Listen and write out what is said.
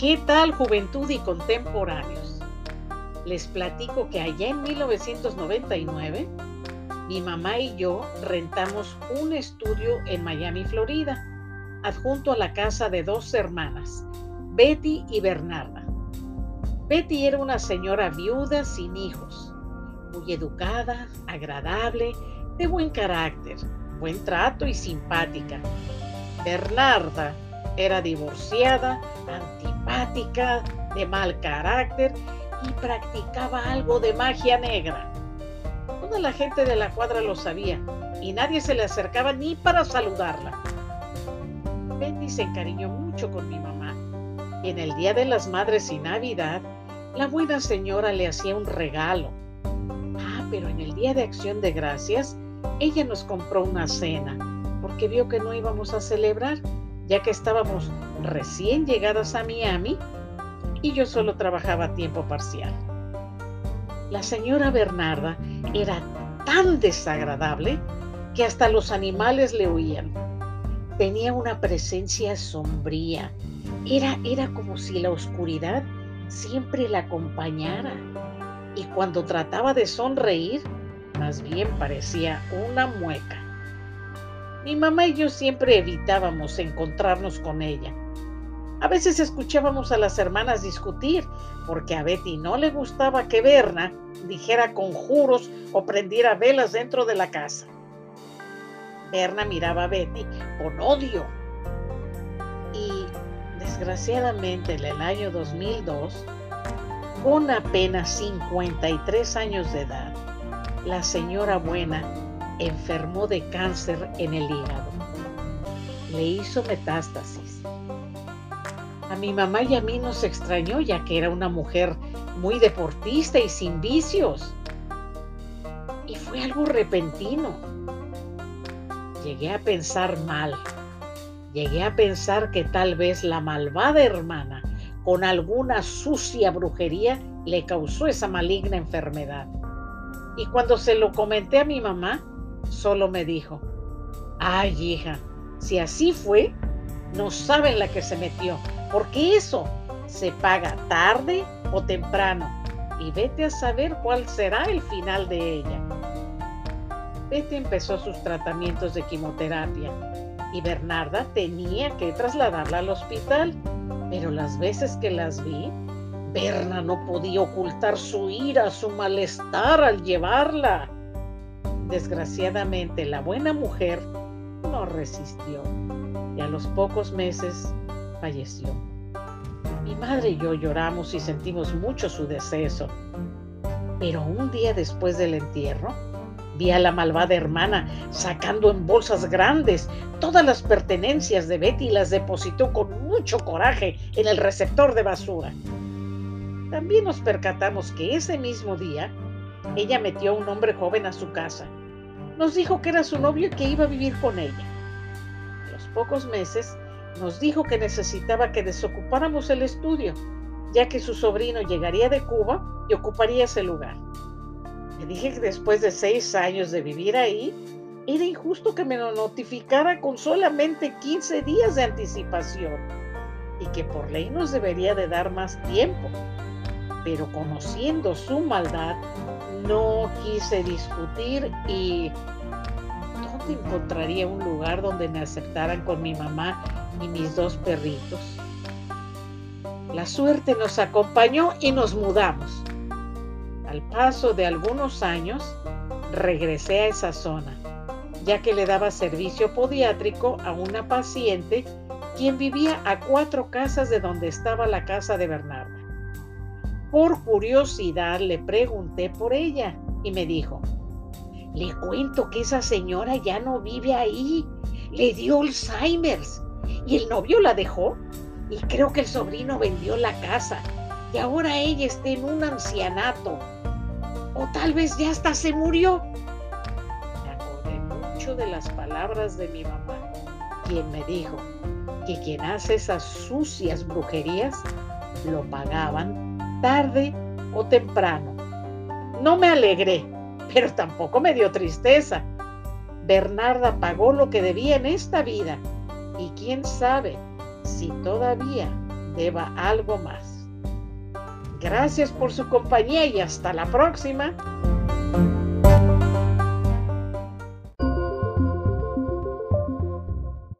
¿Qué tal juventud y contemporáneos? Les platico que allá en 1999 mi mamá y yo rentamos un estudio en Miami, Florida, adjunto a la casa de dos hermanas, Betty y Bernarda. Betty era una señora viuda sin hijos, muy educada, agradable, de buen carácter, buen trato y simpática. Bernarda era divorciada, de mal carácter y practicaba algo de magia negra. Toda la gente de la cuadra lo sabía y nadie se le acercaba ni para saludarla. Betty se encariñó mucho con mi mamá y en el Día de las Madres y Navidad, la buena señora le hacía un regalo. Ah, pero en el Día de Acción de Gracias, ella nos compró una cena porque vio que no íbamos a celebrar, ya que estábamos recién llegadas a Miami y yo solo trabajaba a tiempo parcial. La señora Bernarda era tan desagradable que hasta los animales le huían. Tenía una presencia sombría. Era, era como si la oscuridad siempre la acompañara. Y cuando trataba de sonreír, más bien parecía una mueca. Mi mamá y yo siempre evitábamos encontrarnos con ella a veces escuchábamos a las hermanas discutir, porque a Betty no le gustaba que Berna dijera conjuros o prendiera velas dentro de la casa. Berna miraba a Betty con odio. Y desgraciadamente en el año 2002, con apenas 53 años de edad, la señora buena enfermó de cáncer en el hígado. Le hizo metástasis a mi mamá y a mí nos extrañó ya que era una mujer muy deportista y sin vicios. Y fue algo repentino. Llegué a pensar mal. Llegué a pensar que tal vez la malvada hermana, con alguna sucia brujería, le causó esa maligna enfermedad. Y cuando se lo comenté a mi mamá, solo me dijo, ay hija, si así fue, no saben la que se metió porque eso se paga tarde o temprano y vete a saber cuál será el final de ella. Betty empezó sus tratamientos de quimioterapia y Bernarda tenía que trasladarla al hospital, pero las veces que las vi, Berna no podía ocultar su ira, su malestar al llevarla. Desgraciadamente, la buena mujer no resistió y a los pocos meses falleció. Mi madre y yo lloramos y sentimos mucho su deceso. Pero un día después del entierro, vi a la malvada hermana sacando en bolsas grandes todas las pertenencias de Betty y las depositó con mucho coraje en el receptor de basura. También nos percatamos que ese mismo día ella metió a un hombre joven a su casa. Nos dijo que era su novio y que iba a vivir con ella. A los pocos meses nos dijo que necesitaba que desocupáramos el estudio, ya que su sobrino llegaría de Cuba y ocuparía ese lugar. Le dije que después de seis años de vivir ahí, era injusto que me lo notificara con solamente 15 días de anticipación y que por ley nos debería de dar más tiempo. Pero conociendo su maldad, no quise discutir y ¿dónde encontraría un lugar donde me aceptaran con mi mamá y mis dos perritos. La suerte nos acompañó y nos mudamos. Al paso de algunos años, regresé a esa zona, ya que le daba servicio podiátrico a una paciente quien vivía a cuatro casas de donde estaba la casa de Bernarda. Por curiosidad le pregunté por ella y me dijo, le cuento que esa señora ya no vive ahí, le dio Alzheimer's y el novio la dejó y creo que el sobrino vendió la casa y ahora ella está en un ancianato. O tal vez ya hasta se murió. Me acordé mucho de las palabras de mi mamá, quien me dijo que quien hace esas sucias brujerías lo pagaban tarde o temprano. No me alegré, pero tampoco me dio tristeza. Bernarda pagó lo que debía en esta vida y quién sabe si todavía deba algo más. Gracias por su compañía y hasta la próxima.